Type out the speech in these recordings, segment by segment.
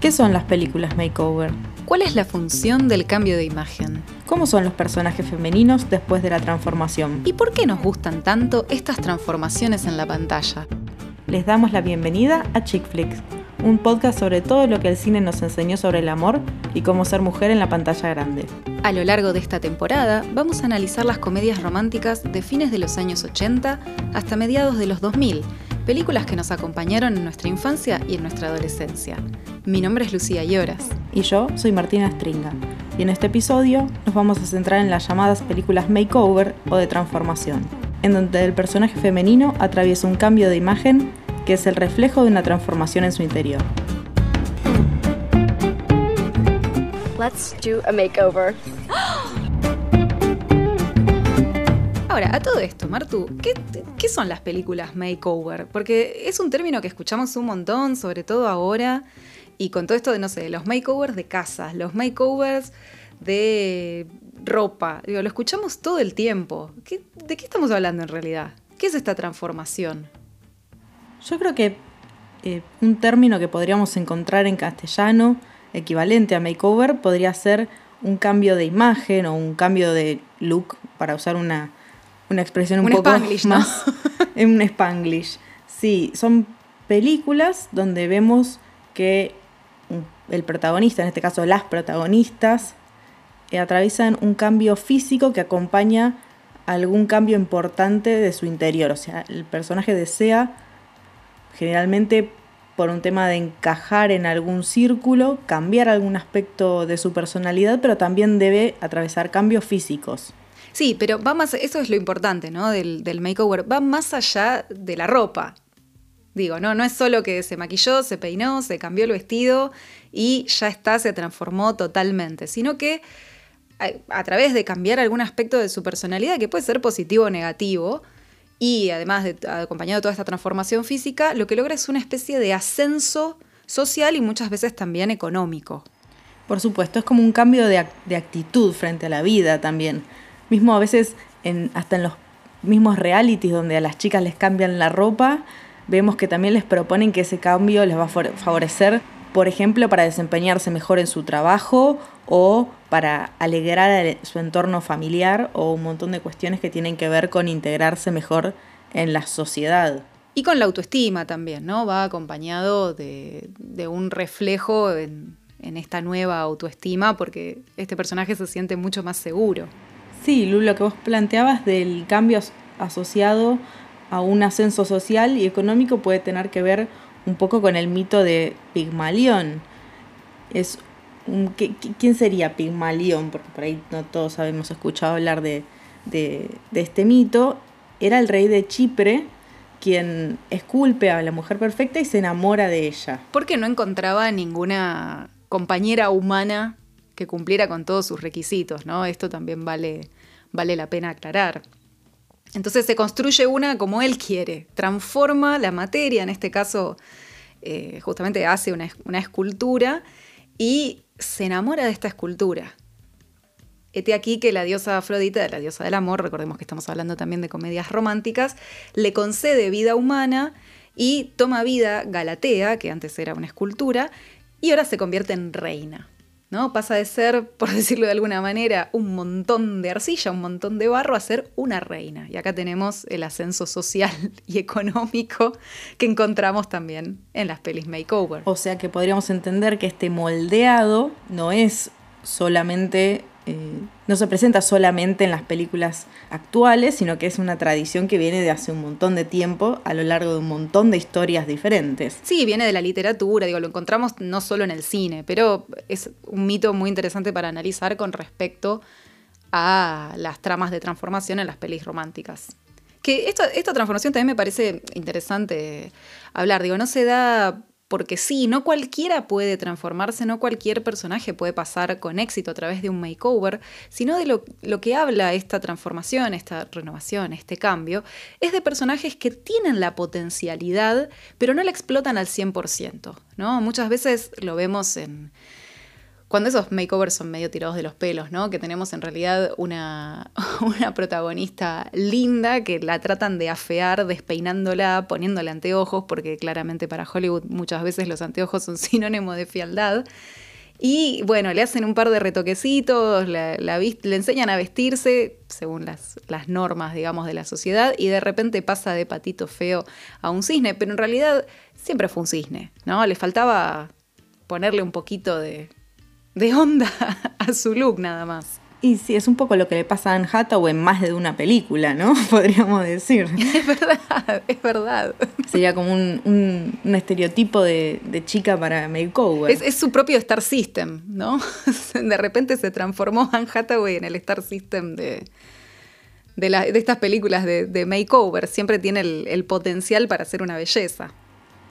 ¿Qué son las películas makeover? ¿Cuál es la función del cambio de imagen? ¿Cómo son los personajes femeninos después de la transformación? ¿Y por qué nos gustan tanto estas transformaciones en la pantalla? Les damos la bienvenida a Chick Flicks, un podcast sobre todo lo que el cine nos enseñó sobre el amor y cómo ser mujer en la pantalla grande. A lo largo de esta temporada vamos a analizar las comedias románticas de fines de los años 80 hasta mediados de los 2000, películas que nos acompañaron en nuestra infancia y en nuestra adolescencia. Mi nombre es Lucía Lloras. Y yo soy Martina Stringa. Y en este episodio nos vamos a centrar en las llamadas películas makeover o de transformación, en donde el personaje femenino atraviesa un cambio de imagen que es el reflejo de una transformación en su interior. Let's do a makeover. Ahora, a todo esto, Martu, ¿qué, ¿qué, son las películas makeover? Porque es un término que escuchamos un montón, sobre todo ahora, y con todo esto de, no sé, los makeovers de casas, los makeovers de ropa, digo, lo escuchamos todo el tiempo. ¿De qué estamos hablando en realidad? ¿Qué es esta transformación? Yo creo que eh, un término que podríamos encontrar en castellano, equivalente a makeover, podría ser un cambio de imagen o un cambio de look, para usar una, expresión un, poco spanglish, más. en un spanglish. Sí, son películas donde vemos que el protagonista, en este caso las protagonistas, eh, atraviesan un cambio físico que acompaña algún cambio importante de su interior. O sea, el personaje desea generalmente por un tema de encajar en algún círculo, cambiar algún aspecto de su personalidad, pero también debe atravesar cambios físicos. Sí, pero va más, eso es lo importante, ¿no? Del, makeover, va más allá de la ropa. Digo, no, no es solo que se maquilló, se peinó, se cambió el vestido y ya está, se transformó totalmente, sino que a, a través de cambiar algún aspecto de su personalidad, que puede ser positivo o negativo, y además de acompañado de toda esta transformación física, lo que logra es una especie de ascenso social y muchas veces también económico. Por supuesto, es como un cambio de, actitud frente a la vida también. Mismo a veces, en, hasta en los mismos realities donde a las chicas les cambian la ropa, vemos que también les proponen que ese cambio les va a favorecer, por ejemplo, para desempeñarse mejor en su trabajo o para alegrar su entorno familiar o un montón de cuestiones que tienen que ver con integrarse mejor en la sociedad. Y con la autoestima también, ¿no? Va acompañado de, un reflejo en, esta nueva autoestima porque este personaje se siente mucho más seguro. Sí, lo que vos planteabas del cambio asociado a un ascenso social y económico puede tener que ver un poco con el mito de Pigmalión. Es ¿quién sería Pigmalión? Porque por ahí no todos habíamos escuchado hablar de, este mito. Era el rey de Chipre quien esculpe a la mujer perfecta y se enamora de ella. Porque no encontraba ninguna compañera humana que cumpliera con todos sus requisitos, ¿no? Esto también vale, vale la pena aclarar. Entonces se construye una como él quiere, transforma la materia, en este caso eh, justamente hace una, una escultura y se enamora de esta escultura. Este aquí que la diosa Afrodita, la diosa del amor, recordemos que estamos hablando también de comedias románticas, le concede vida humana y toma vida Galatea, que antes era una escultura, y ahora se convierte en reina. ¿No? Pasa de ser, por decirlo de alguna manera, un montón de arcilla, un montón de barro, a ser una reina. Y acá tenemos el ascenso social y económico que encontramos también en las pelis makeover. O sea que podríamos entender que este moldeado no es solamente eh, no se presenta solamente en las películas actuales, sino que es una tradición que viene de hace un montón de tiempo, a lo largo de un montón de historias diferentes. Sí, viene de la literatura, digo, lo encontramos no solo en el cine, pero es un mito muy interesante para analizar con respecto a las tramas de transformación en las pelis románticas. Que esta, esta transformación también me parece interesante hablar, digo, no se da porque sí, no cualquiera puede transformarse, no cualquier personaje puede pasar con éxito a través de un makeover, sino de lo, que habla esta transformación, esta renovación, este cambio, es de personajes que tienen la potencialidad, pero no la explotan al 100%. ¿no? Muchas veces lo vemos en cuando esos makeovers son medio tirados de los pelos, ¿no? Que tenemos en realidad una, una protagonista linda que la tratan de afear despeinándola, poniéndole anteojos, porque claramente para Hollywood muchas veces los anteojos son sinónimo de fialdad. Y bueno, le hacen un par de retoquecitos, le enseñan a vestirse según las, las normas, digamos, de la sociedad, y de repente pasa de patito feo a un cisne, pero en realidad siempre fue un cisne, ¿no? Le faltaba ponerle un poquito de, de onda a su look nada más. Y sí, es un poco lo que le pasa a Anne Hathaway en más de una película, ¿no? Podríamos decir. Es verdad, es verdad. Sería como un, un- un estereotipo de, de chica para makeover. Es, es su propio Star System, ¿no? De repente se transformó Anne Hathaway en el Star System de, de, la- de estas películas de, de makeover. Siempre tiene el, el potencial para ser una belleza.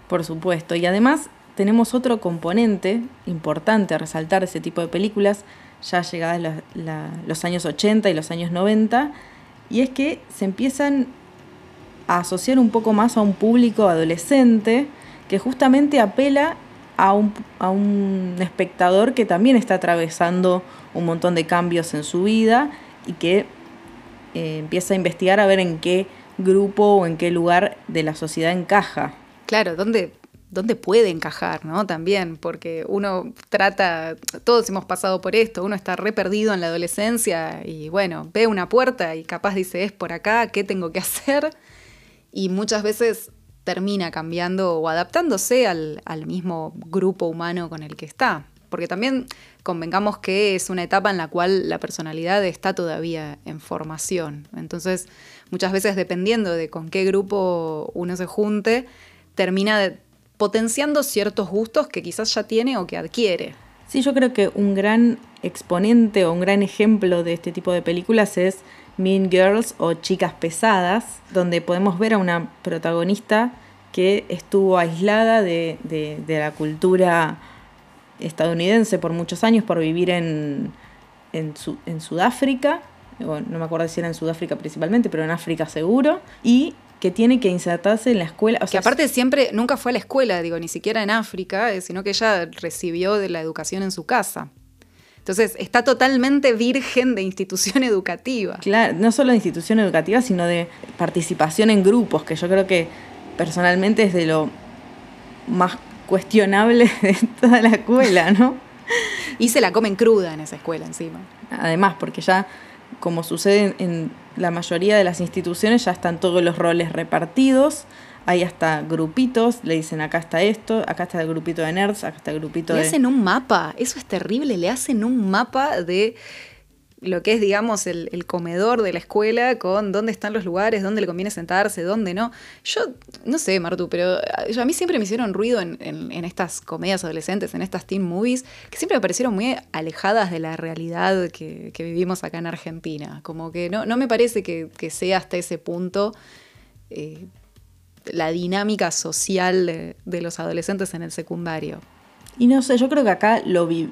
Por supuesto. Y además tenemos otro componente importante a resaltar de ese tipo de películas, ya llegadas los años 80 y los años 90, y es que se empiezan a asociar un poco más a un público adolescente que justamente apela a un, a un espectador que también está atravesando un montón de cambios en su vida y que eh, empieza a investigar a ver en qué grupo o en qué lugar de la sociedad encaja. Claro, ¿dónde, dónde puede encajar, ¿no? También, porque uno trata, todos hemos pasado por esto, uno está re perdido en la adolescencia y bueno, ve una puerta y capaz dice, es por acá, ¿qué tengo que hacer? Y muchas veces termina cambiando o adaptándose al, mismo grupo humano con el que está. Porque también convengamos que es una etapa en la cual la personalidad está todavía en formación. Entonces, muchas veces dependiendo de con qué grupo uno se junte, termina potenciando ciertos gustos que quizás ya tiene o que adquiere. Sí, yo creo que un gran exponente o un gran ejemplo de este tipo de películas es Mean Girls o Chicas Pesadas, donde podemos ver a una protagonista que estuvo aislada de, la cultura estadounidense por muchos años por vivir en Sudáfrica, o no me acuerdo si era en Sudáfrica principalmente, pero en África seguro, y que tiene que insertarse en la escuela. o Que sea, aparte siempre, nunca fue a la escuela, digo, ni siquiera en África, eh, sino que ella recibió de la educación en su casa. Entonces, está totalmente virgen de institución educativa. Claro, no solo de institución educativa, sino de participación en grupos, que yo creo que personalmente es de lo más cuestionable de toda la escuela, ¿no? Y se la comen cruda en esa escuela encima. Además, porque ya, como sucede en la mayoría de las instituciones, ya están todos los roles repartidos, hay hasta grupitos, le dicen acá está esto, acá está el grupito de nerds, acá está el grupito Le de... hacen un mapa, eso es terrible, le hacen un mapa de lo que es, digamos, el, comedor de la escuela con dónde están los lugares, dónde le conviene sentarse, dónde no. Yo, no sé, Martu, pero a a mí siempre me hicieron ruido en, estas comedias adolescentes, en estas teen movies, que siempre me parecieron muy alejadas de la realidad que, vivimos acá en Argentina. Como que no, no me parece que, sea hasta ese punto eh, la dinámica social de, de los adolescentes en el secundario. Y no sé, yo creo que acá lo vi,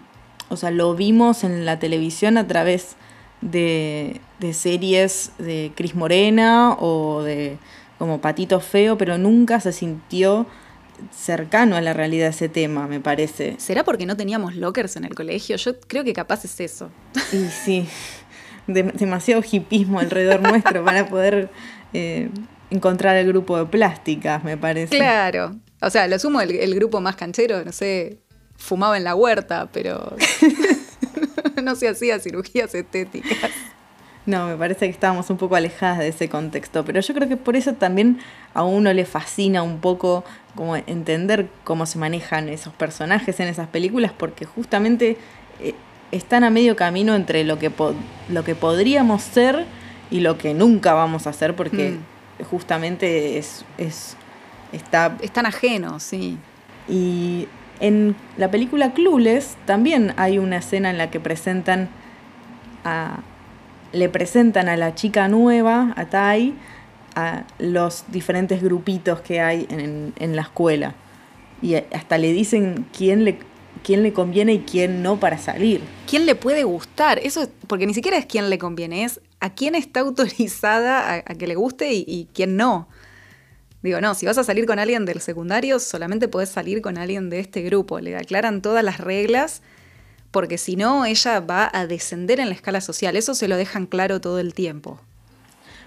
o sea, lo vimos en la televisión a través de, de series de Cris Morena o de como Patito Feo, pero nunca se sintió cercano a la realidad ese tema, me parece. ¿Será porque no teníamos lockers en el colegio? Yo creo que capaz es eso. Y sí, de- demasiado hipismo alrededor nuestro para poder eh, encontrar el grupo de plásticas, me parece. Claro. O sea, lo sumo el, el grupo más canchero, no sé, fumaba en la huerta, pero no se hacía cirugías estéticas. No, me parece que estábamos un poco alejadas de ese contexto, pero yo creo que por eso también a uno le fascina un poco como entender cómo se manejan esos personajes en esas películas, porque justamente eh, están a medio camino entre lo que, lo que podríamos ser y lo que nunca vamos a hacer, porque justamente es, es está Es tan ajeno, sí. y en la película Clueless también hay una escena en la que presentan a, le presentan a la chica nueva, a Tai, a los diferentes grupitos que hay en, la escuela. Y hasta le dicen quién le, quién le conviene y quién no para salir. ¿Quién le puede gustar? Eso, es- porque ni siquiera es quién le conviene, es a quién está autorizada a, que le guste y quién no. Digo, no, si vas a salir con alguien del secundario, solamente podés salir con alguien de este grupo. Le aclaran todas las reglas porque si no, ella va a descender en la escala social. Eso se lo dejan claro todo el tiempo.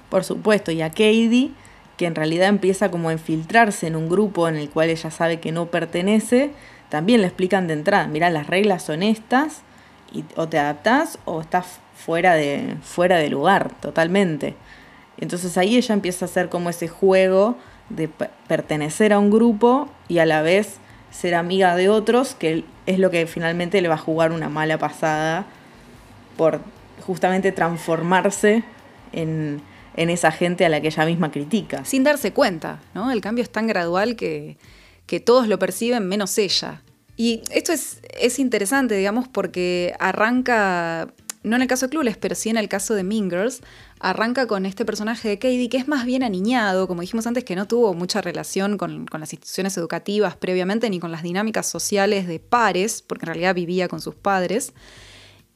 Por supuesto, y a Katie, que en realidad empieza como a infiltrarse en un grupo en el cual ella sabe que no pertenece, también le explican de entrada, mira, las reglas son estas, y o te adaptás o estás fuera de, fuera de lugar, totalmente. Entonces ahí ella empieza a hacer como ese juego de pertenecer a un grupo y a la vez ser amiga de otros, que es lo que finalmente le va a jugar una mala pasada por justamente transformarse en, en esa gente a la que ella misma critica. Sin darse cuenta, ¿no? El cambio es tan gradual que, que todos lo perciben menos ella. Y esto es, es interesante, digamos, porque arranca no en el caso de Clueless, pero sí en el caso de Mean Girls, arranca con este personaje de Katie que es más bien aniñado, como dijimos antes, que no tuvo mucha relación con, las instituciones educativas previamente ni con las dinámicas sociales de pares, porque en realidad vivía con sus padres.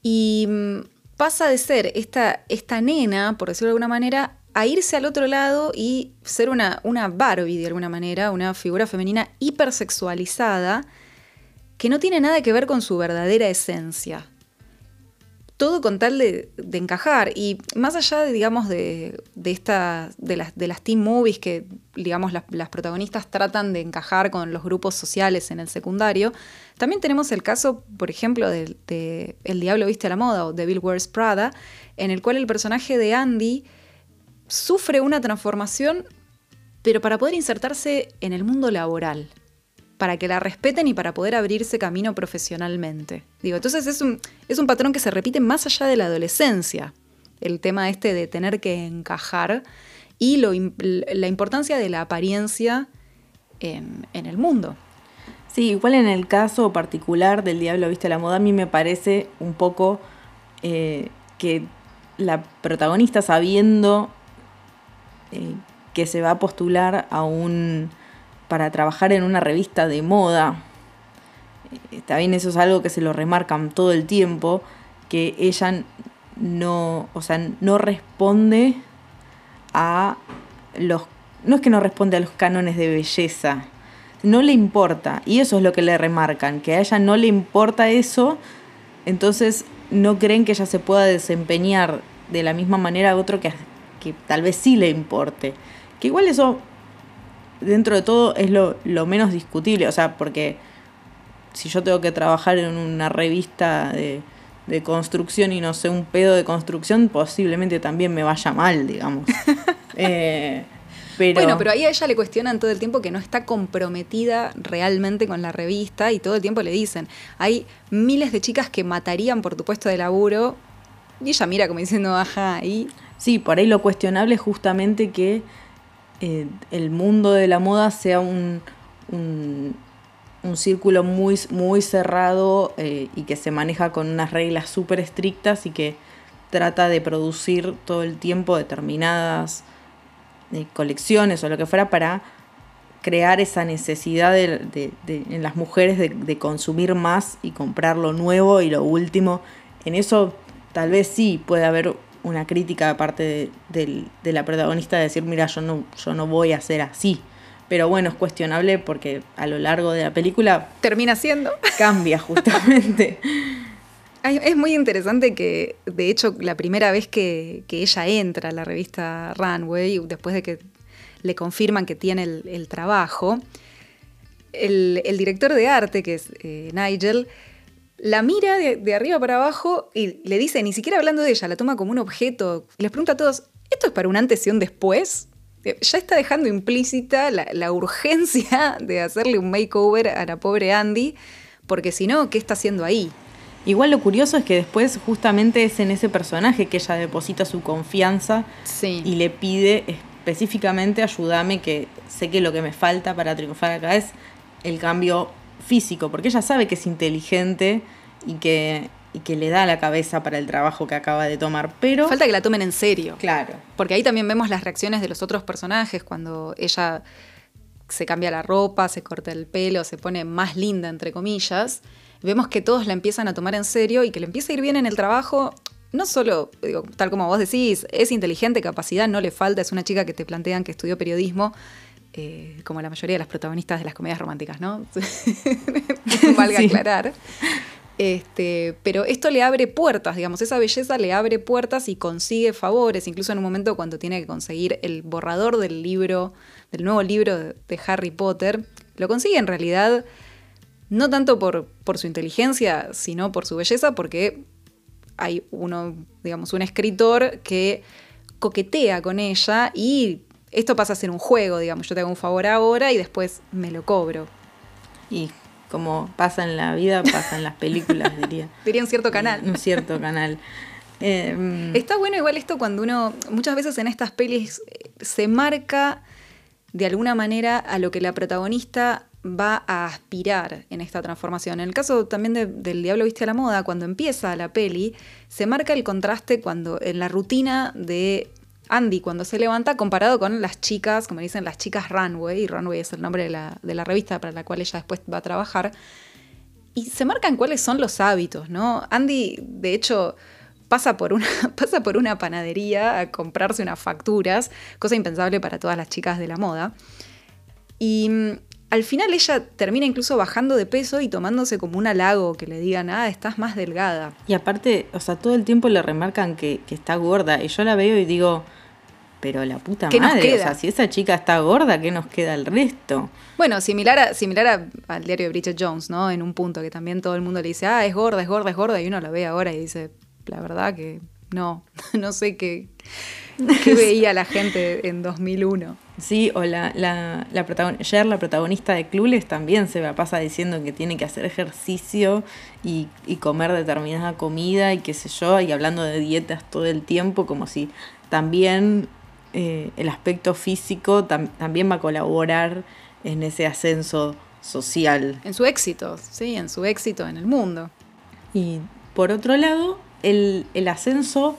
Y mm, pasa de ser esta, esta nena, por decirlo de alguna manera, a irse al otro lado y ser una, una Barbie de alguna manera, una figura femenina hipersexualizada que no tiene nada que ver con su verdadera esencia todo con tal de, encajar. Y más allá, de, digamos, de, de, de, las, de las teen movies que, digamos, las, protagonistas tratan de encajar con los grupos sociales en el secundario, también tenemos el caso, por ejemplo, de, El Diablo Viste a la Moda o de Bill Wears Prada, en el cual el personaje de Andy sufre una transformación, pero para poder insertarse en el mundo laboral para que la respeten y para poder abrirse camino profesionalmente. Digo, entonces es un, es un patrón que se repite más allá de la adolescencia, el tema este de tener que encajar y la importancia de la apariencia en, el mundo. Sí, igual en el caso particular del Diablo Viste la Moda, a mí me parece un poco eh, que la protagonista sabiendo eh, que se va a postular a un para trabajar en una revista de moda. Está bien, eso es algo que se lo remarcan todo el tiempo, que ella no, o sea, no responde a los... No es que no responde a los cánones de belleza, no le importa, y eso es lo que le remarcan, que a ella no le importa eso, entonces no creen que ella se pueda desempeñar de la misma manera a otro que, que tal vez sí le importe. Que igual eso dentro de todo es lo, menos discutible, o sea, porque si yo tengo que trabajar en una revista de, construcción y no sé un pedo de construcción, posiblemente también me vaya mal, digamos. Eh, pero... Bueno, pero ahí a ella le cuestionan todo el tiempo que no está comprometida realmente con la revista y todo el tiempo le dicen, hay miles de chicas que matarían por tu puesto de laburo y ella mira como diciendo, ajá, y... Sí, por ahí lo cuestionable es justamente que eh, el mundo de la moda sea un, un, círculo muy, muy cerrado eh, y que se maneja con unas reglas súper estrictas y que trata de producir todo el tiempo determinadas eh, colecciones o lo que fuera para crear esa necesidad de, en las mujeres de, consumir más y comprar lo nuevo y lo último. En eso tal vez sí puede haber una crítica aparte de, de, la protagonista de decir, mira, yo no, yo no voy a ser así. Pero bueno, es cuestionable porque a lo largo de la película... Termina siendo. Cambia justamente. Es muy interesante que, de hecho, la primera vez que, ella entra a la revista Runway, después de que le confirman que tiene el, trabajo, el, director de arte, que es eh, Nigel, la mira de, arriba para abajo y le dice, ni siquiera hablando de ella, la toma como un objeto. Les pregunta a todos, ¿esto es para un antes y un después? Eh, ya está dejando implícita la, urgencia de hacerle un makeover a la pobre Andy, porque si no, ¿qué está haciendo ahí? Igual lo curioso es que después justamente es en ese personaje que ella deposita su confianza y le pide específicamente ayúdame que sé que lo que me falta para triunfar acá es el cambio físico, porque ella sabe que es inteligente y que, y que le da la cabeza para el trabajo que acaba de tomar, pero... Falta que la tomen en serio. Claro. Porque ahí también vemos las reacciones de los otros personajes cuando ella se cambia la ropa, se corta el pelo, se pone más linda, entre comillas. Vemos que todos la empiezan a tomar en serio y que le empieza a ir bien en el trabajo. No solo, digo, tal como vos decís, es inteligente, capacidad no le falta, es una chica que te plantean que estudió periodismo eh, como la mayoría de las protagonistas de las comedias románticas, ¿no? Valga aclarar. Este, pero esto le abre puertas, digamos, esa belleza le abre puertas y consigue favores, incluso en un momento cuando tiene que conseguir el borrador del libro, del nuevo libro de, de Harry Potter, lo consigue en realidad no tanto por, por su inteligencia, sino por su belleza, porque hay uno, digamos, un escritor que coquetea con ella y esto pasa a ser un juego, digamos, yo te hago un favor ahora y después me lo cobro. Y como pasa en la vida, pasa en las películas, diría. Diría un cierto canal. Un cierto canal. Eh, Está bueno igual esto cuando uno, muchas veces en estas pelis eh, se marca de alguna manera a lo que la protagonista va a aspirar en esta transformación. En el caso también de- del Diablo Viste a la Moda, cuando empieza la peli, se marca el contraste cuando en la rutina de Andy cuando se levanta comparado con las chicas, como dicen las chicas Runway, y Runway es el nombre de la, de la revista para la cual ella después va a trabajar, y se marcan cuáles son los hábitos, ¿no? Andy, de hecho, pasa por una, pasa por una panadería a comprarse unas facturas, cosa impensable para todas las chicas de la moda. Y mm, al final ella termina incluso bajando de peso y tomándose como un halago que le digan, ah, estás más delgada. y aparte, o sea, todo el tiempo le remarcan que, que está gorda. Y yo la veo y digo, pero la puta ¿Qué nos madre, o sea, si esa chica está gorda, ¿qué nos queda el resto? Bueno, similar, a- similar a- al diario de Bridget Jones, ¿no? En un punto que también todo el mundo le dice, ah, es gorda, es gorda, es gorda, y uno la ve ahora y dice, la verdad que no, no sé qué, qué veía la gente en 2001. Sí, o la, la, la protagon- Cher, la protagonista de Clueless, también se la pasa diciendo que tiene que hacer ejercicio y, y comer determinada comida y qué sé yo, y hablando de dietas todo el tiempo, como si también eh, el aspecto físico tam- también va a colaborar en ese ascenso social. En su éxito, sí, en su éxito en el mundo. Y por otro lado, el, el ascenso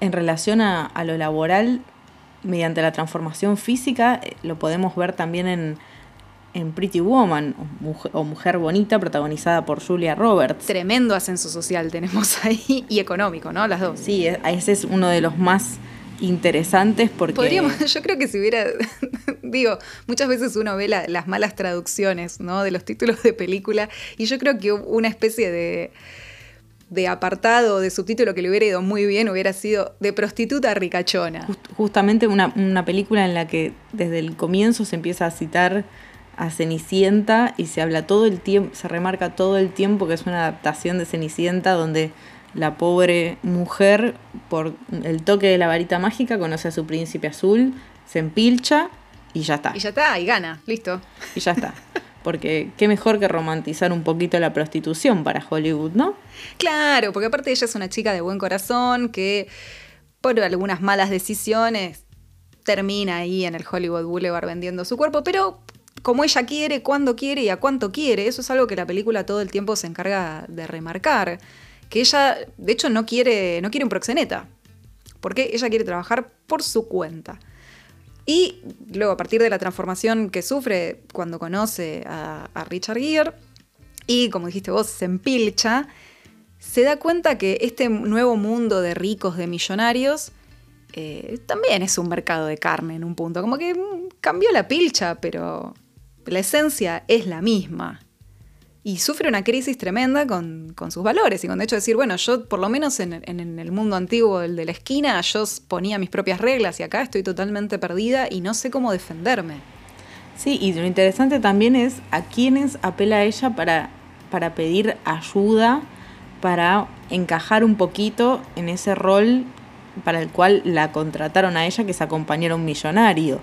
en relación a, a lo laboral mediante la transformación física eh, lo podemos ver también en, en Pretty Woman o Mujer, o Mujer Bonita protagonizada por Julia Roberts. Tremendo ascenso social tenemos ahí y económico, ¿no? Las dos. Sí, e- ese es uno de los más interesantes porque... Podríamos, yo creo que si hubiera, digo, muchas veces uno ve la- las malas traducciones, ¿no? De los títulos de película y yo creo que una especie de, de apartado, de subtítulo que le hubiera ido muy bien hubiera sido de prostituta ricachona. Just- justamente una, una película en la que desde el comienzo se empieza a citar a Cenicienta y se habla todo el tiempo, se remarca todo el tiempo que es una adaptación de Cenicienta donde la pobre mujer, por el toque de la varita mágica, conoce a su príncipe azul, se empilcha y ya está. Y ya está, y gana, listo. Y ya está. Porque qué mejor que romantizar un poquito la prostitución para Hollywood, ¿no? Claro, porque aparte ella es una chica de buen corazón que por algunas malas decisiones termina ahí en el Hollywood Boulevard vendiendo su cuerpo, pero como ella quiere, cuando quiere y a cuánto quiere, eso es algo que la película todo el tiempo se encarga de remarcar, que ella de hecho no quiere no quiere un proxeneta, porque ella quiere trabajar por su cuenta. Y luego, a partir de la transformación que sufre cuando conoce a, Richard Gere, y como dijiste vos, se empilcha, se da cuenta que este nuevo mundo de ricos, de millonarios, eh, también es un mercado de carne en un punto. Como que mm, cambió la pilcha, pero la esencia es la misma. Y sufre una crisis tremenda con, con sus valores y con de hecho decir, bueno, yo por lo menos en, el mundo antiguo, el de la esquina, yo ponía mis propias reglas y acá estoy totalmente perdida y no sé cómo defenderme. Sí, y lo interesante también es a quiénes apela ella para, para pedir ayuda, para encajar un poquito en ese rol para el cual la contrataron a ella, que es acompañar a un millonario,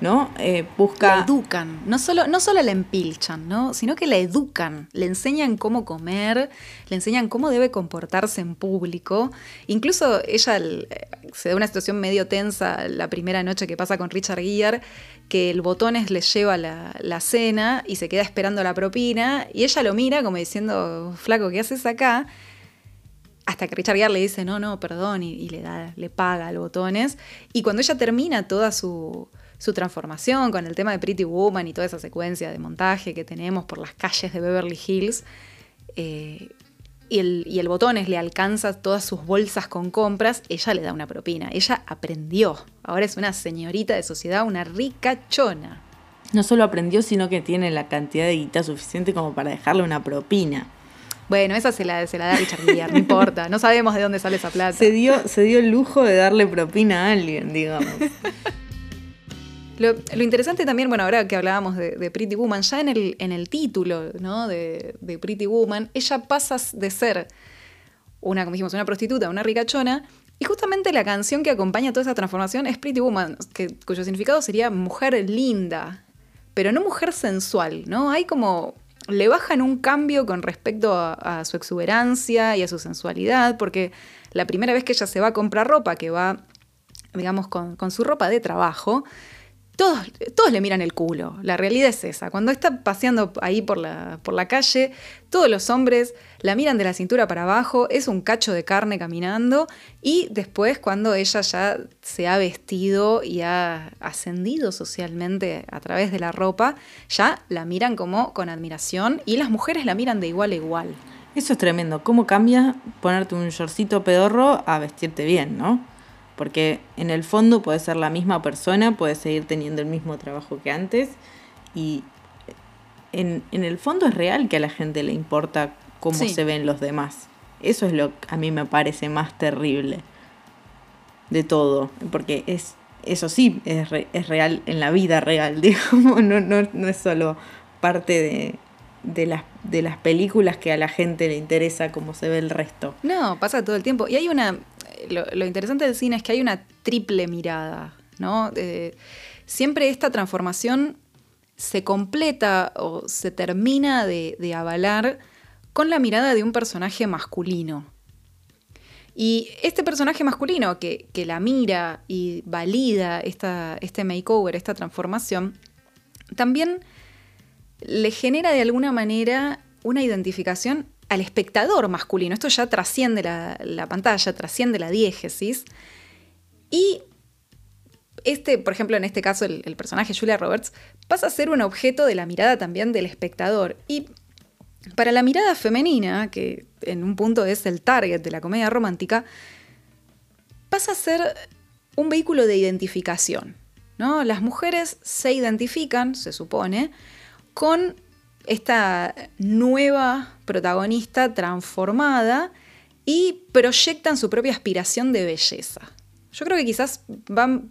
¿no? Eh, La busca... educan, no solo, no solo la empilchan, ¿no? sino que la educan, le enseñan cómo comer, le enseñan cómo debe comportarse en público. Incluso ella el- eh, se da una situación medio tensa la primera noche que pasa con Richard Gere, que el botones le lleva la, la cena y se queda esperando la propina, y ella lo mira como diciendo, flaco, ¿qué haces acá? Hasta que Richard Gere le dice, no, no, perdón, y, le, da, le paga al botones. Y cuando ella termina toda su, su transformación con el tema de Pretty Woman y toda esa secuencia de montaje que tenemos por las calles de Beverly Hills, eh, y, el, y el botones le alcanza todas sus bolsas con compras, ella le da una propina. Ella aprendió. Ahora es una señorita de sociedad, una ricachona. No solo aprendió, sino que tiene la cantidad de guita suficiente como para dejarle una propina. Bueno, esa se la, se la da Richard Gere, no importa. No sabemos de dónde sale esa plata. Se dio, se dio el lujo de darle propina a alguien, digamos. Lo, lo interesante también, bueno, ahora que hablábamos de, de Pretty Woman, ya en el, en el título ¿no? de, de Pretty Woman, ella pasa de ser una, como dijimos, una prostituta, una ricachona, y justamente la canción que acompaña toda esa transformación es Pretty Woman, que, cuyo significado sería mujer linda, pero no mujer sensual, ¿no? Hay como le bajan un cambio con respecto a, a, su exuberancia y a su sensualidad, porque la primera vez que ella se va a comprar ropa, que va, digamos, con, con su ropa de trabajo, todos, le miran el culo. La realidad es esa. Cuando está paseando ahí por la, por la calle, todos los hombres la miran de la cintura para abajo, es un cacho de carne caminando y después cuando ella ya se ha vestido y ha ascendido socialmente a través de la ropa, ya la miran como con admiración y las mujeres la miran de igual a igual. Eso es tremendo. ¿Cómo cambia ponerte un shortcito pedorro a vestirte bien, no? Porque en el fondo puede ser la misma persona, puede seguir teniendo el mismo trabajo que antes y en, en el fondo es real que a la gente le importa cómo sí. se ven los demás. Eso es lo que a mí me parece más terrible de todo, porque es eso sí es, re, es real en la vida real, digamos, no, no, no es solo parte de, de las, de las películas que a la gente le interesa cómo se ve el resto. No, pasa todo el tiempo. Y hay una, lo, interesante del cine es que hay una triple mirada, ¿no? Eh, siempre esta transformación se completa o se termina de, de, avalar con la mirada de un personaje masculino. Y este personaje masculino que, que la mira y valida esta, este makeover, esta transformación, también le genera de alguna manera una identificación al espectador masculino. Esto ya trasciende la, la pantalla, trasciende la diégesis. Y este, por ejemplo, en este caso, el, el, personaje Julia Roberts pasa a ser un objeto de la mirada también del espectador. Y para la mirada femenina, que en un punto es el target de la comedia romántica, pasa a ser un vehículo de identificación. ¿no? Las mujeres se identifican, se supone, con esta nueva protagonista transformada y proyectan su propia aspiración de belleza. Yo creo que quizás van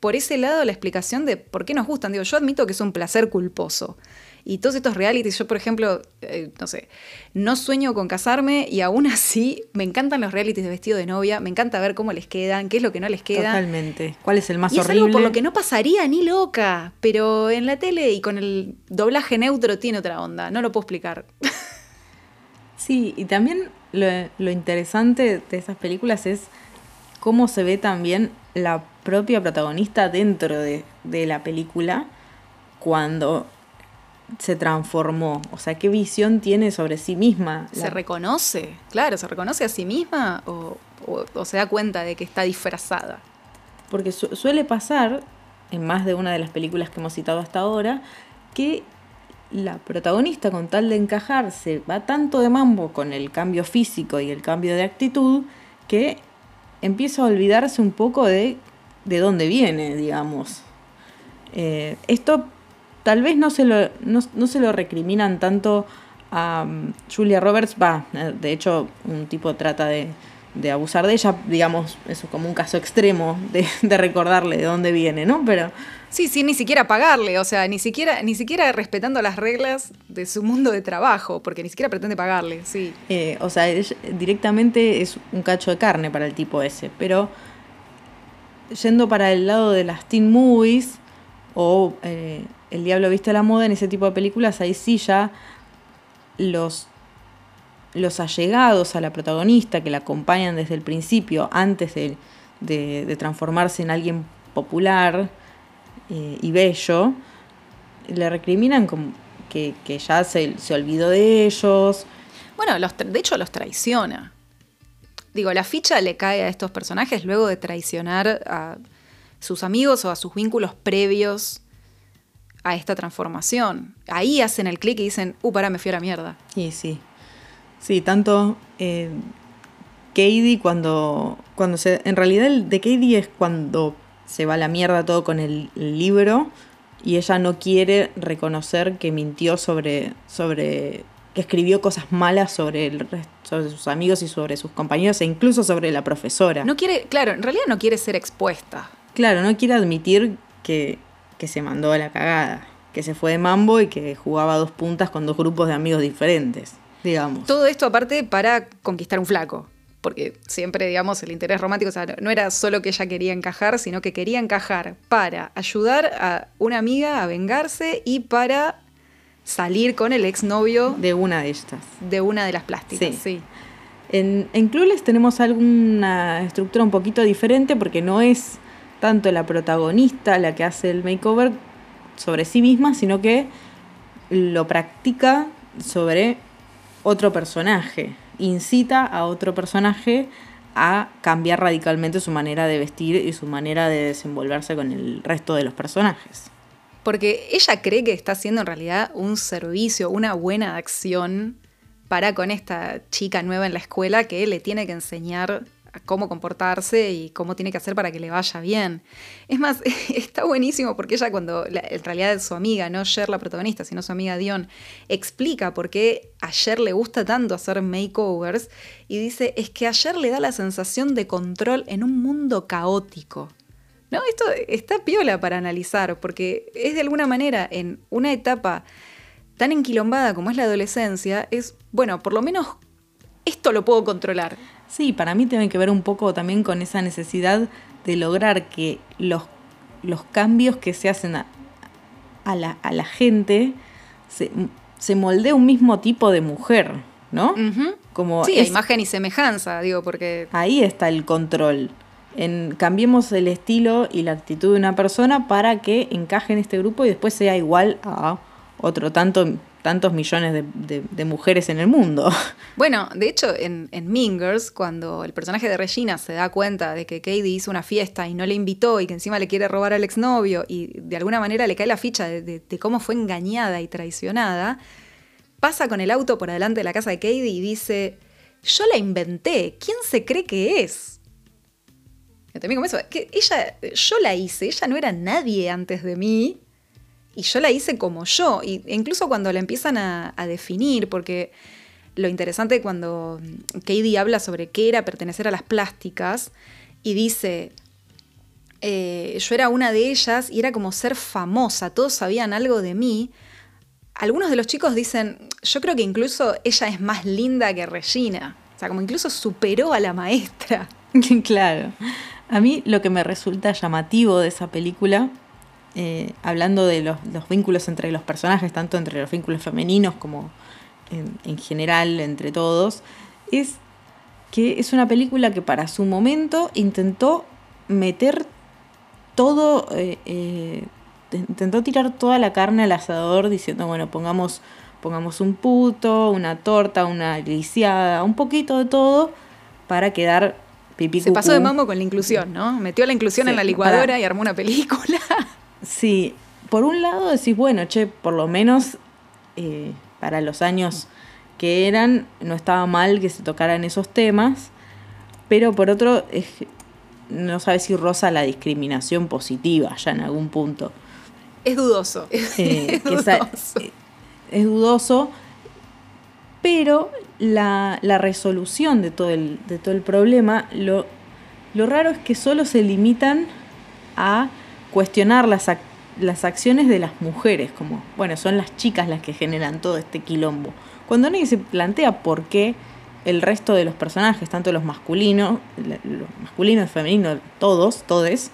por ese lado la explicación de por qué nos gustan. Digo, yo admito que es un placer culposo. Y todos estos realities, yo por ejemplo, eh, no sé, no sueño con casarme y aún así me encantan los realities de vestido de novia, me encanta ver cómo les quedan, qué es lo que no les queda. Totalmente. ¿Cuál es el más y horrible? Es algo por lo que no pasaría ni loca, pero en la tele y con el doblaje neutro tiene otra onda, no lo puedo explicar. Sí, y también lo, lo interesante de esas películas es cómo se ve también la propia protagonista dentro de, de la película cuando se transformó? O sea, ¿qué visión tiene sobre sí misma? ¿Se la... reconoce? Claro, ¿se reconoce a sí misma o, o, o, se da cuenta de que está disfrazada? Porque su suele pasar, en más de una de las películas que hemos citado hasta ahora, que la protagonista, con tal de encajarse, va tanto de mambo con el cambio físico y el cambio de actitud, que empieza a olvidarse un poco de, de dónde viene, digamos. Eh, esto tal vez no se lo, no, no se lo recriminan tanto a um, Julia Roberts, va, de hecho un tipo trata de, de, abusar de ella, digamos, eso como un caso extremo de, de, recordarle de dónde viene, ¿no? Pero... Sí, sí, ni siquiera pagarle, o sea, ni siquiera, ni siquiera respetando las reglas de su mundo de trabajo, porque ni siquiera pretende pagarle, sí. Eh, o sea, directamente es un cacho de carne para el tipo ese, pero yendo para el lado de las teen movies o... Eh, el Diablo viste a la moda en ese tipo de películas, ahí sí ya los, los allegados a la protagonista que la acompañan desde el principio, antes de, de, transformarse en alguien popular eh, y bello, le recriminan como que, que ya se, se, olvidó de ellos. Bueno, los, de hecho los traiciona. Digo, la ficha le cae a estos personajes luego de traicionar a sus amigos o a sus vínculos previos a esta transformación. Ahí hacen el clic y dicen, uh, para, me fui a la mierda. Sí, sí. Sí, tanto eh, Katie cuando, cuando se... En realidad el de Katie es cuando se va a la mierda todo con el, libro y ella no quiere reconocer que mintió sobre, sobre que escribió cosas malas sobre, el, sobre sus amigos y sobre sus compañeros e incluso sobre la profesora. No quiere, claro, en realidad no quiere ser expuesta. Claro, no quiere admitir que, que se mandó a la cagada, que se fue de mambo y que jugaba dos puntas con dos grupos de amigos diferentes, digamos. Todo esto aparte para conquistar un flaco. Porque siempre, digamos, el interés romántico, o sea, no era solo que ella quería encajar, sino que quería encajar para ayudar a una amiga a vengarse y para salir con el exnovio De una de estas. de una de las plásticas. Sí. Sí. En, en Clueless tenemos alguna estructura un poquito diferente porque no es tanto la protagonista la que hace el makeover sobre sí misma, sino que lo practica sobre otro personaje. Incita a otro personaje a cambiar radicalmente su manera de vestir y su manera de desenvolverse con el resto de los personajes. Porque ella cree que está haciendo en realidad un servicio, una buena acción para con esta chica nueva en la escuela que le tiene que enseñar a cómo comportarse y cómo tiene que hacer para que le vaya bien. Es más, está buenísimo porque ella cuando, en realidad su amiga, no Cher la protagonista, sino su amiga Dion, explica por qué a Cher le gusta tanto hacer makeovers y dice, es que a Cher le da la sensación de control en un mundo caótico. No, esto está piola para analizar, porque es de alguna manera en una etapa tan enquilombada como es la adolescencia, es, bueno, por lo menos esto lo puedo controlar. Sí, para mí tiene que ver un poco también con esa necesidad de lograr que los, los cambios que se hacen a, a la, a la gente se, se moldee un mismo tipo de mujer, ¿no? Como Sí, es- imagen y semejanza, digo, porque ahí está el control. En, cambiemos el estilo y la actitud de una persona para que encaje en este grupo y después sea igual a otro tanto, tantos millones de, mujeres en el mundo. Bueno, de hecho, en, en Mean Girls, cuando el personaje de Regina se da cuenta de que Katie hizo una fiesta y no le invitó y que encima le quiere robar al exnovio y de alguna manera le cae la ficha de, cómo fue engañada y traicionada, pasa con el auto por delante de la casa de Katie y dice, yo la inventé, ¿quién se cree que es? Ella, yo la hice, ella no era nadie antes de mí y yo la hice como yo. Y, incluso cuando la empiezan a, a definir, porque lo interesante cuando Katie habla sobre qué era pertenecer a las plásticas y dice, eh, yo era una de ellas y era como ser famosa, todos sabían algo de mí. Algunos de los chicos dicen, yo creo que incluso ella es más linda que Regina. O sea, como incluso superó a la maestra. claro. A mí lo que me resulta llamativo de esa película, eh, hablando de los, los vínculos entre los personajes, tanto entre los vínculos femeninos como en, en general entre todos, es que es una película que para su momento intentó meter todo, eh, eh, intentó tirar toda la carne al asador diciendo, bueno, pongamos, pongamos un puto, una torta, una lisiada, un poquito de todo para quedar pipí Se pasó de mambo con la inclusión, ¿no? Metió la inclusión Sí, en la licuadora y armó una película. Sí, por un lado decís, bueno, che, por lo menos eh, para los años que eran, no estaba mal que se tocaran esos temas, pero por otro, es- no sabes si roza la discriminación positiva ya en algún punto. Es dudoso. Eh, es dudoso. eh, es dudoso, pero la, la resolución de todo el, de todo el problema, lo, lo raro es que solo se limitan a cuestionar las, ac- las acciones de las mujeres, como, bueno, son las chicas las que generan todo este quilombo. Cuando nadie se plantea por qué el resto de los personajes, tanto los masculinos, los masculinos femeninos, todos, todes,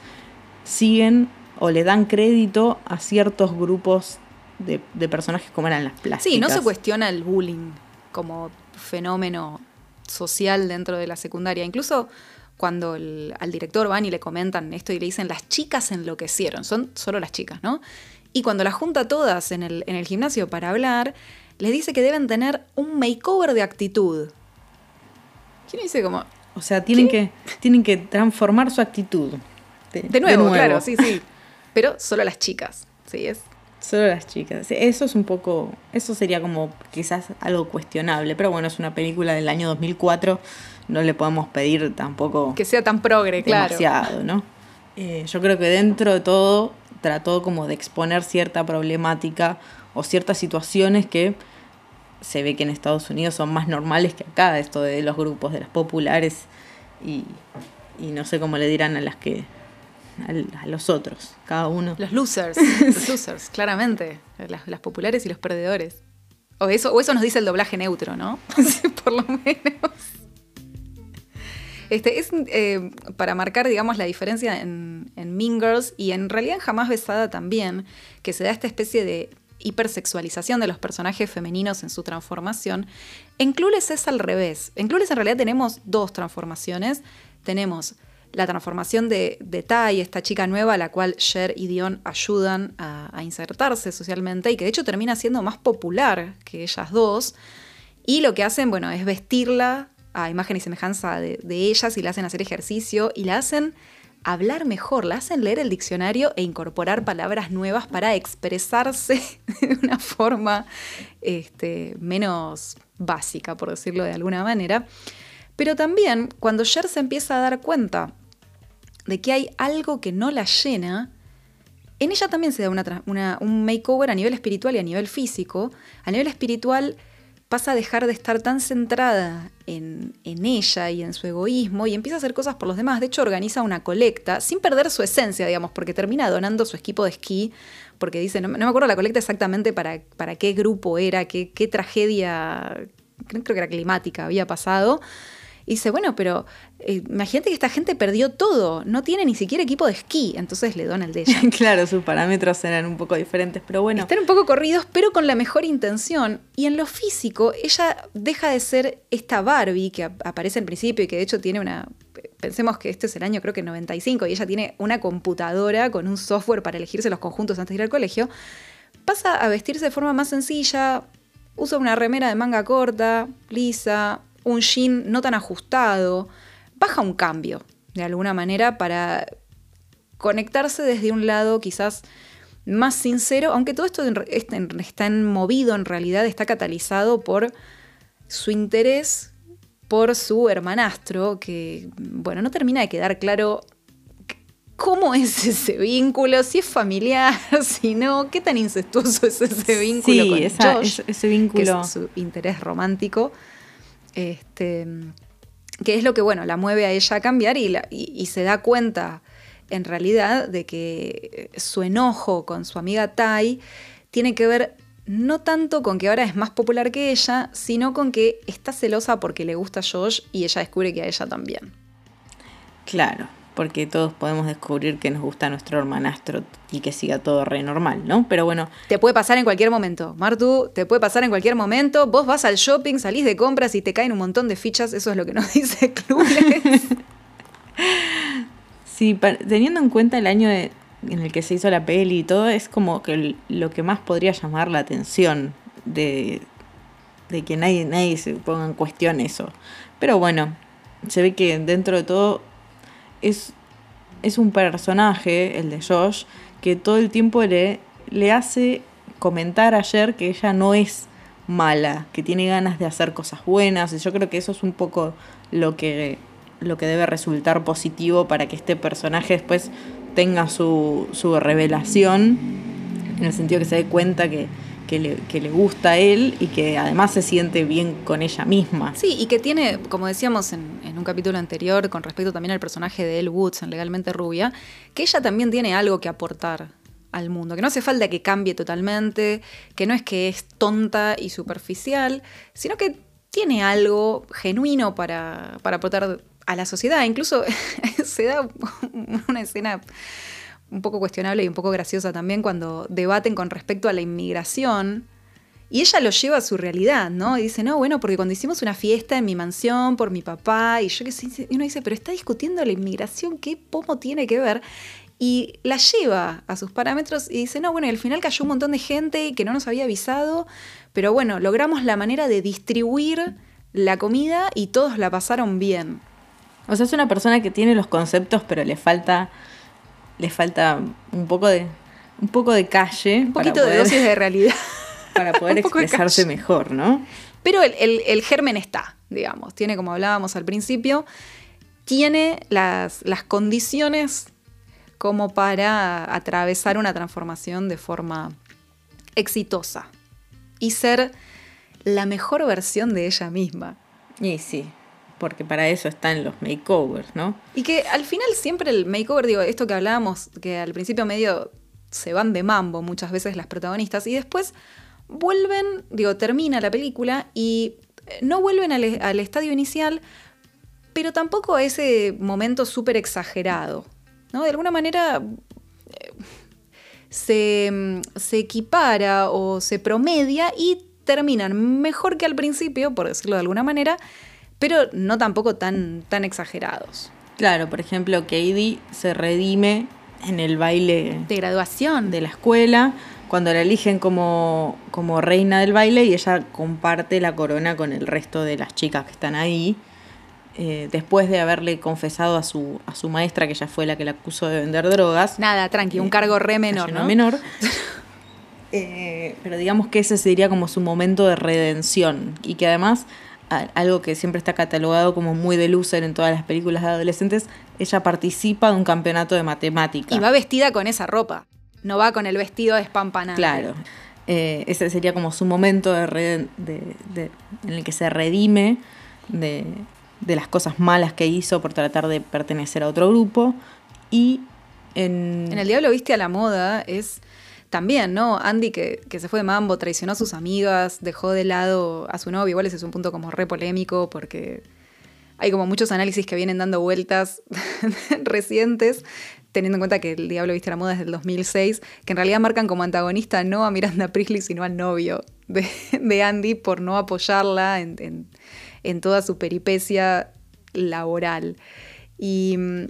siguen o le dan crédito a ciertos grupos de, de personajes como eran las plásticas. Sí, no se cuestiona el bullying como fenómeno social dentro de la secundaria. Incluso cuando el- al director van y le comentan esto y le dicen las chicas enloquecieron, son solo las chicas, ¿no? Y cuando las junta todas en el, en el gimnasio para hablar, les dice que deben tener un makeover de actitud. ¿Quién dice como, O sea, tienen que, tienen que transformar su actitud. de nuevo, claro, sí, sí. Pero solo las chicas, sí, es. Solo las chicas. Eso es un poco. Eso sería como quizás algo cuestionable. Pero bueno, es una película del año 2004. No le podemos pedir tampoco Que sea tan progre, claro. demasiado, ¿no? Eh, yo creo que dentro de todo trató como de exponer cierta problemática o ciertas situaciones que se ve que en Estados Unidos son más normales que acá, esto de los grupos, de las populares y, y no sé cómo le dirán a las que a los otros, cada uno. Los losers, los losers, claramente. Las, las, populares y los perdedores. O eso, o eso nos dice el doblaje neutro, ¿no? Por lo menos. Este, es eh, para marcar, digamos, la diferencia en, en Mean Girls y en realidad en Jamás Besada también, que se da esta especie de hipersexualización de los personajes femeninos en su transformación. En Clueless es al revés. En Clueless en realidad tenemos dos transformaciones. Tenemos la transformación de, de Tai, esta chica nueva a la cual Cher y Dion ayudan a, insertarse socialmente y que de hecho termina siendo más popular que ellas dos. Y lo que hacen, bueno, es vestirla a imagen y semejanza de, ellas y la hacen hacer ejercicio y la hacen hablar mejor, la hacen leer el diccionario e incorporar palabras nuevas para expresarse de una forma este, menos básica, por decirlo de alguna manera. Pero también cuando Cher se empieza a dar cuenta de que hay algo que no la llena, en ella también se da un makeover a nivel espiritual y a nivel físico. A nivel espiritual pasa a dejar de estar tan centrada en, ella y en su egoísmo y empieza a hacer cosas por los demás. De hecho, organiza una colecta sin perder su esencia, digamos, porque termina donando su equipo de esquí, porque dice, no, me acuerdo la colecta exactamente para, para qué grupo era, qué, qué tragedia, creo que era climática, había pasado y dice, bueno, pero eh, imagínate que esta gente perdió todo, no tiene ni siquiera equipo de esquí, entonces le dona el de ella. claro, sus parámetros eran un poco diferentes, pero bueno. Están un poco corridos, pero con la mejor intención. Y en lo físico, ella deja de ser esta Barbie que aparece al principio y que de hecho tiene una... Pensemos que este es el año creo que 95 y ella tiene una computadora con un software para elegirse los conjuntos antes de ir al colegio. Pasa a vestirse de forma más sencilla, usa una remera de manga corta, lisa, un jean no tan ajustado, baja un cambio, de alguna manera, para conectarse desde un lado quizás más sincero, aunque todo esto está movido en realidad, está catalizado por su interés por su hermanastro, que, bueno, no termina de quedar claro cómo es ese vínculo, si es familiar, si no, qué tan incestuoso es ese vínculo con ese vínculo. Que es su interés romántico. Este, que es lo que, bueno, la mueve a ella a cambiar y, se da cuenta en realidad de que su enojo con su amiga Tai tiene que ver no tanto con que ahora es más popular que ella, sino con que está celosa porque le gusta Josh y ella descubre que a ella también. Claro porque todos podemos descubrir que nos gusta nuestro hermanastro y que siga todo re normal, ¿no? Pero bueno. Te puede pasar en cualquier momento, Martu, te puede pasar en cualquier momento. Vos vas al shopping, salís de compras y te caen un montón de fichas, eso es lo que nos dice Clubes. sí, teniendo en cuenta el año en el que se hizo la peli y todo, es como que lo que más podría llamar la atención de, de que nadie, nadie se ponga en cuestión eso. Pero bueno, se ve que dentro de todo es, es un personaje, el de Josh, que todo el tiempo le, le hace comentar ayer que ella no es mala, que tiene ganas de hacer cosas buenas. Y yo creo que eso es un poco lo que, lo que debe resultar positivo para que este personaje después tenga su, su revelación, en el sentido que se dé cuenta que, que le, gusta a él y que además se siente bien con ella misma. Sí, y que tiene, como decíamos en, un capítulo anterior, con respecto también al personaje de Elle Woods en Legalmente Rubia, que ella también tiene algo que aportar al mundo, que no hace falta que cambie totalmente, que no es que es tonta y superficial, sino que tiene algo genuino para, para aportar a la sociedad. Incluso se da una escena un poco cuestionable y un poco graciosa también cuando debaten con respecto a la inmigración. Y ella lo lleva a su realidad, ¿no? Y dice, no, bueno, porque cuando hicimos una fiesta en mi mansión por mi papá, y yo qué sé, y uno dice, pero está discutiendo la inmigración, ¿qué pomo tiene que ver? Y la lleva a sus parámetros y dice, no, bueno, y al final cayó un montón de gente que no nos había avisado, pero bueno, logramos la manera de distribuir la comida y todos la pasaron bien. O sea, es una persona que tiene los conceptos, pero le falta le falta un poco de, un poco de calle. Un poquito de dosis de realidad. Para poder expresarse mejor, ¿no? Pero el, germen está, digamos. Tiene, como hablábamos al principio, tiene las, las condiciones como para atravesar una transformación de forma exitosa y ser la mejor versión de ella misma. Y sí, porque para eso están los makeovers, ¿no? Y que al final siempre el makeover, digo, esto que hablábamos, que al principio medio se van de mambo muchas veces las protagonistas y después vuelven, digo, termina la película y eh, no vuelven al, al estadio inicial, pero tampoco a ese momento súper exagerado, ¿no? De alguna manera eh, se, mm, se equipara o se promedia y terminan mejor que al principio, por decirlo de alguna manera, pero no tampoco tan, tan exagerados. Claro, por ejemplo, Katie se redime en el baile De graduación. de la escuela, cuando la eligen como, como reina del baile y ella comparte la corona con el resto de las chicas que están ahí. eh, después de haberle confesado a su, a su maestra, que ella fue la que la acusó de vender drogas. Nada, tranqui, un cargo re menor, cayó ¿no? menor. Eh, pero digamos que ese sería como su momento de redención. Y que además, algo que siempre está catalogado como muy de loser en todas las películas de adolescentes, ella participa de un campeonato de matemática. Y va vestida con esa ropa. No va con el vestido despampanante. Claro. Eh, ese sería como su momento de- de- en el que se redime de, de las cosas malas que hizo por tratar de pertenecer a otro grupo. Y en, En El Diablo Viste a la Moda es también, ¿no? Andy que, que se fue de mambo, traicionó a sus amigas, dejó de lado a su novio. Igual ese es un punto como re polémico porque hay como muchos análisis que vienen dando vueltas recientes, teniendo en cuenta que El Diablo Viste la Moda es del 2006, que en realidad marcan como antagonista no a Miranda Priestley, sino al novio de, de Andy por no apoyarla en, en- en toda su peripecia laboral. Y mm,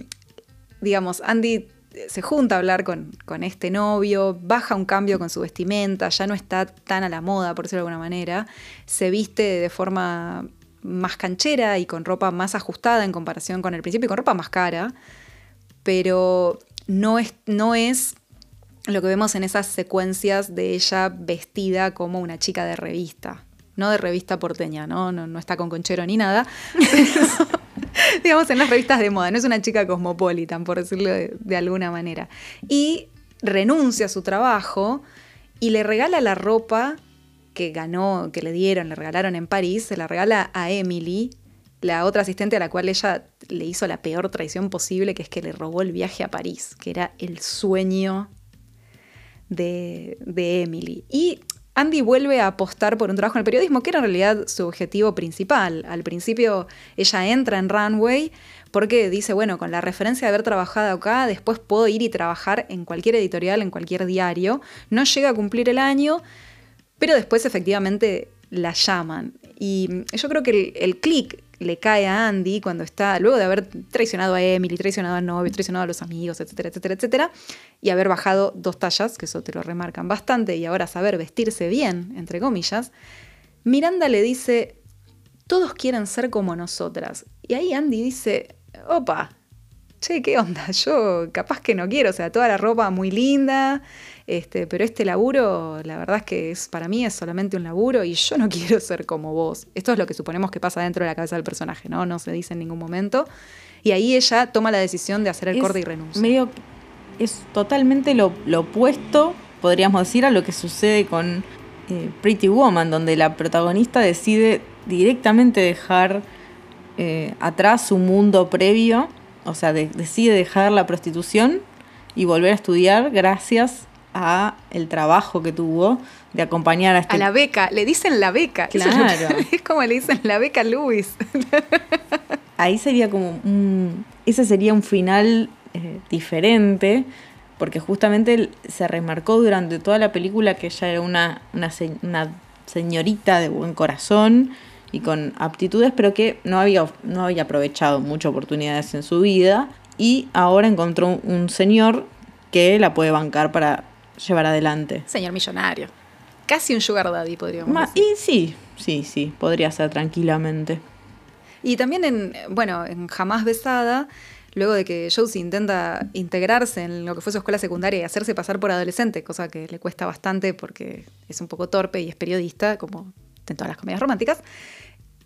digamos, Andy se junta a hablar con, con este novio, baja un cambio con su vestimenta, ya no está tan a la moda, por decirlo de alguna manera, se viste de forma más canchera y con ropa más ajustada en comparación con el principio y con ropa más cara, pero no es, no es lo que vemos en esas secuencias de ella vestida como una chica de revista. No de revista porteña, ¿no? No, no está con conchero ni nada. digamos, en las revistas de moda. No es una chica cosmopolitan, por decirlo de, de alguna manera. Y renuncia a su trabajo y le regala la ropa que ganó, que le dieron, le regalaron en París, se la regala a Emily, la otra asistente a la cual ella le hizo la peor traición posible, que es que le robó el viaje a París, que era el sueño de, de Emily. Y Andy vuelve a apostar por un trabajo en el periodismo, que era en realidad su objetivo principal. Al principio ella entra en Runway porque dice, bueno, con la referencia de haber trabajado acá, después puedo ir y trabajar en cualquier editorial, en cualquier diario. No llega a cumplir el año, pero después efectivamente la llaman. Y yo creo que el, clic le cae a Andy cuando está, luego de haber traicionado a Emily, traicionado al novio, traicionado a los amigos, etcétera, etcétera, etcétera, y haber bajado dos tallas, que eso te lo remarcan bastante, y ahora saber vestirse bien, entre comillas, Miranda le dice, todos quieren ser como nosotras. Y ahí Andy dice, opa, che, ¿qué onda? Yo capaz que no quiero, o sea, toda la ropa muy linda, este, pero este laburo, la verdad es que es, para mí es solamente un laburo y yo no quiero ser como vos. Esto es lo que suponemos que pasa dentro de la cabeza del personaje, ¿no? No se dice en ningún momento. Y ahí ella toma la decisión de hacer el es corte y renuncia. Medio, es totalmente lo, lo opuesto, podríamos decir, a lo que sucede con eh, Pretty Woman, donde la protagonista decide directamente dejar eh, atrás su mundo previo, o sea, de- decide dejar la prostitución y volver a estudiar gracias a el trabajo que tuvo de acompañar a este A la beca, le dicen la beca. Eso es Claro. es como le dicen la beca a Luis. ahí sería como un, ese sería un final eh, diferente porque justamente se remarcó durante toda la película que ella era una, una señorita de buen corazón y con aptitudes pero que no había, no había aprovechado muchas oportunidades en su vida y ahora encontró un, señor que la puede bancar para llevar adelante. Señor millonario. Casi un sugar daddy, podríamos Ma- decir. y sí, sí, sí, podría ser tranquilamente. Y también en, bueno, en Jamás Besada, luego de que Josie intenta integrarse en lo que fue su escuela secundaria y hacerse pasar por adolescente, cosa que le cuesta bastante porque es un poco torpe y es periodista, como en todas las comedias románticas,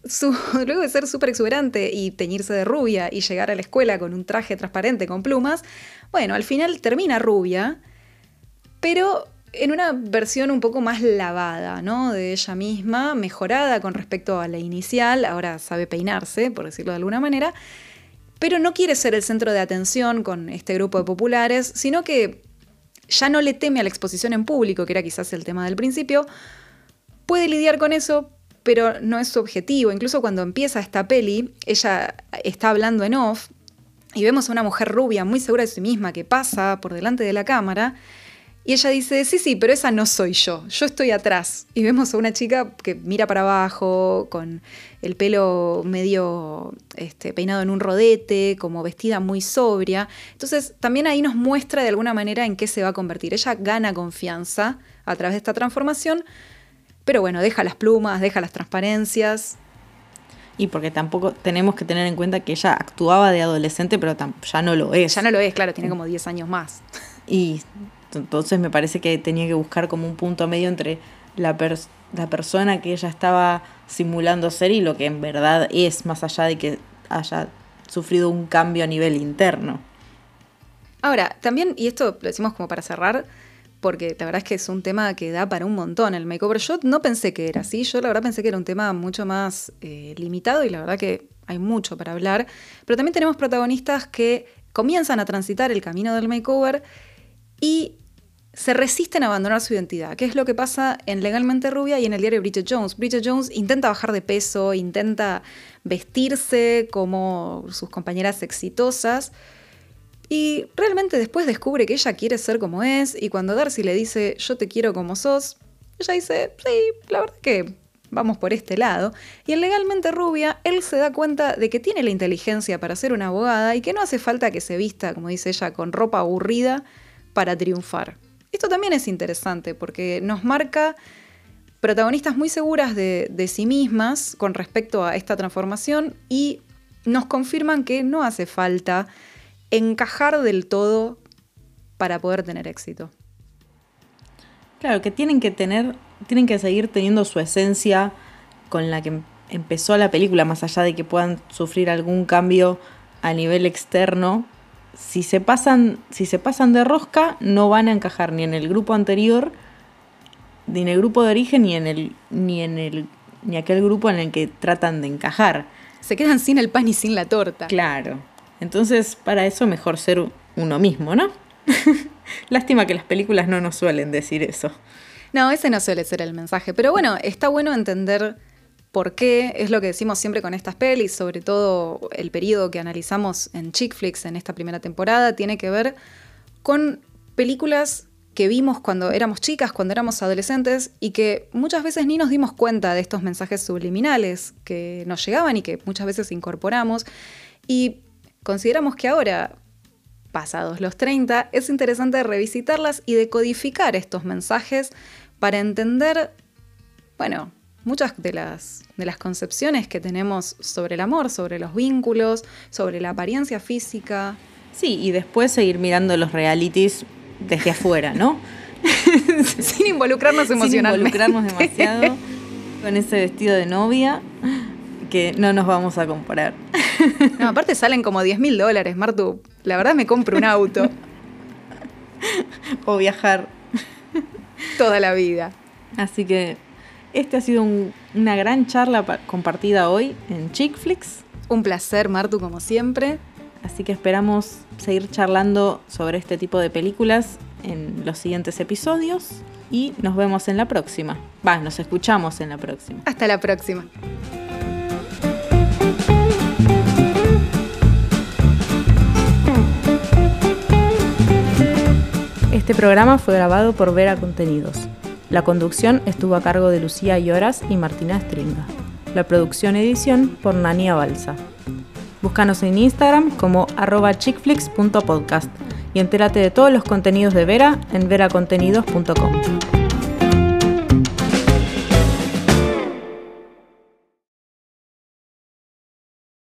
luego de ser súper exuberante y teñirse de rubia y llegar a la escuela con un traje transparente con plumas, bueno, al final termina rubia, pero en una versión un poco más lavada, ¿no? De ella misma, mejorada con respecto a la inicial, ahora sabe peinarse, por decirlo de alguna manera, pero no quiere ser el centro de atención con este grupo de populares, sino que ya no le teme a la exposición en público, que era quizás el tema del principio, puede lidiar con eso, pero no es su objetivo. Incluso cuando empieza esta peli, ella está hablando en off y vemos a una mujer rubia muy segura de sí misma que pasa por delante de la cámara y ella dice, sí, sí, pero esa no soy yo, yo estoy atrás. Y vemos a una chica que mira para abajo, con el pelo medio este, peinado en un rodete, como vestida muy sobria. Entonces también ahí nos muestra de alguna manera en qué se va a convertir. Ella gana confianza a través de esta transformación, pero bueno, deja las plumas, deja las transparencias. Y porque tampoco tenemos que tener en cuenta que ella actuaba de adolescente, pero ya no lo es. Ya no lo es, claro, tiene como 10 años más. Y entonces me parece que tenía que buscar como un punto medio entre la, la persona que ella estaba simulando ser y lo que en verdad es, más allá de que haya sufrido un cambio a nivel interno. Ahora, también, y esto lo decimos como para cerrar, porque la verdad es que es un tema que da para un montón el makeover. Yo no pensé que era así, yo la verdad pensé que era un tema mucho más eh, limitado y la verdad que hay mucho para hablar. Pero también tenemos protagonistas que comienzan a transitar el camino del makeover y se resisten a abandonar su identidad, que es lo que pasa en Legalmente Rubia y en el diario Bridget Jones. Bridget Jones intenta bajar de peso, intenta vestirse como sus compañeras exitosas y realmente después descubre que ella quiere ser como es y cuando Darcy le dice yo te quiero como sos, ella dice sí, la verdad que vamos por este lado. Y en Legalmente Rubia, él se da cuenta de que tiene la inteligencia para ser una abogada y que no hace falta que se vista, como dice ella, con ropa aburrida para triunfar. Esto también es interesante porque nos marca protagonistas muy seguras de, sí mismas con respecto a esta transformación y nos confirman que no hace falta encajar del todo para poder tener éxito. Claro, que tienen que tener, tienen que seguir teniendo su esencia con la que empezó la película, más allá de que puedan sufrir algún cambio a nivel externo, si se pasan, si se pasan de rosca, no van a encajar ni en el grupo anterior, ni en el grupo de origen, ni en el, ni en el, ni aquel grupo en el que tratan de encajar. Se quedan sin el pan y sin la torta. Claro. Entonces, para eso mejor ser uno mismo, ¿no? Lástima que las películas no nos suelen decir eso. No, ese no suele ser el mensaje. Pero bueno, está bueno entender por qué, es lo que decimos siempre con estas pelis, sobre todo el periodo que analizamos en Chick Flicks en esta primera temporada, tiene que ver con películas que vimos cuando éramos chicas, cuando éramos adolescentes, y que muchas veces ni nos dimos cuenta de estos mensajes subliminales que nos llegaban y que muchas veces incorporamos. Y consideramos que ahora, pasados los 30, es interesante revisitarlas y decodificar estos mensajes para entender, bueno, muchas de las, de las concepciones que tenemos sobre el amor, sobre los vínculos, sobre la apariencia física. Sí, y después seguir mirando los realities desde afuera, ¿no? Sin involucrarnos emocionalmente. Sin involucrarnos demasiado con ese vestido de novia que no nos vamos a comparar. No, aparte salen como 10 mil dólares, Martu. La verdad me compro un auto. o viajar. Toda la vida. Así que este ha sido una gran charla compartida hoy en Chick Flicks. Un placer, Martu, como siempre. Así que esperamos seguir charlando sobre este tipo de películas en los siguientes episodios y nos vemos en la próxima. Va, nos escuchamos en la próxima. Hasta la próxima. Este programa fue grabado por Vera Contenidos. La conducción estuvo a cargo de Lucía Lloras y Martina Stringa. La producción edición por Nania Balsa. Búscanos en Instagram como arroba chickflix.podcast y entérate de todos los contenidos de Vera en veracontenidos.com.